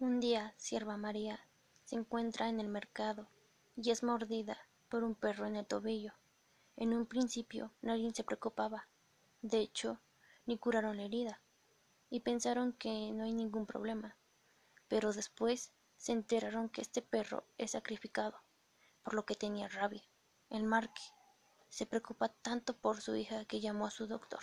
Un día Sierva María se encuentra en el mercado y es mordida por un perro en el tobillo. En un principio nadie se preocupaba, de hecho, ni curaron la herida, y pensaron que no hay ningún problema. Pero después se enteraron que este perro es sacrificado, por lo que tenía rabia. El marque se preocupa tanto por su hija que llamó a su doctor.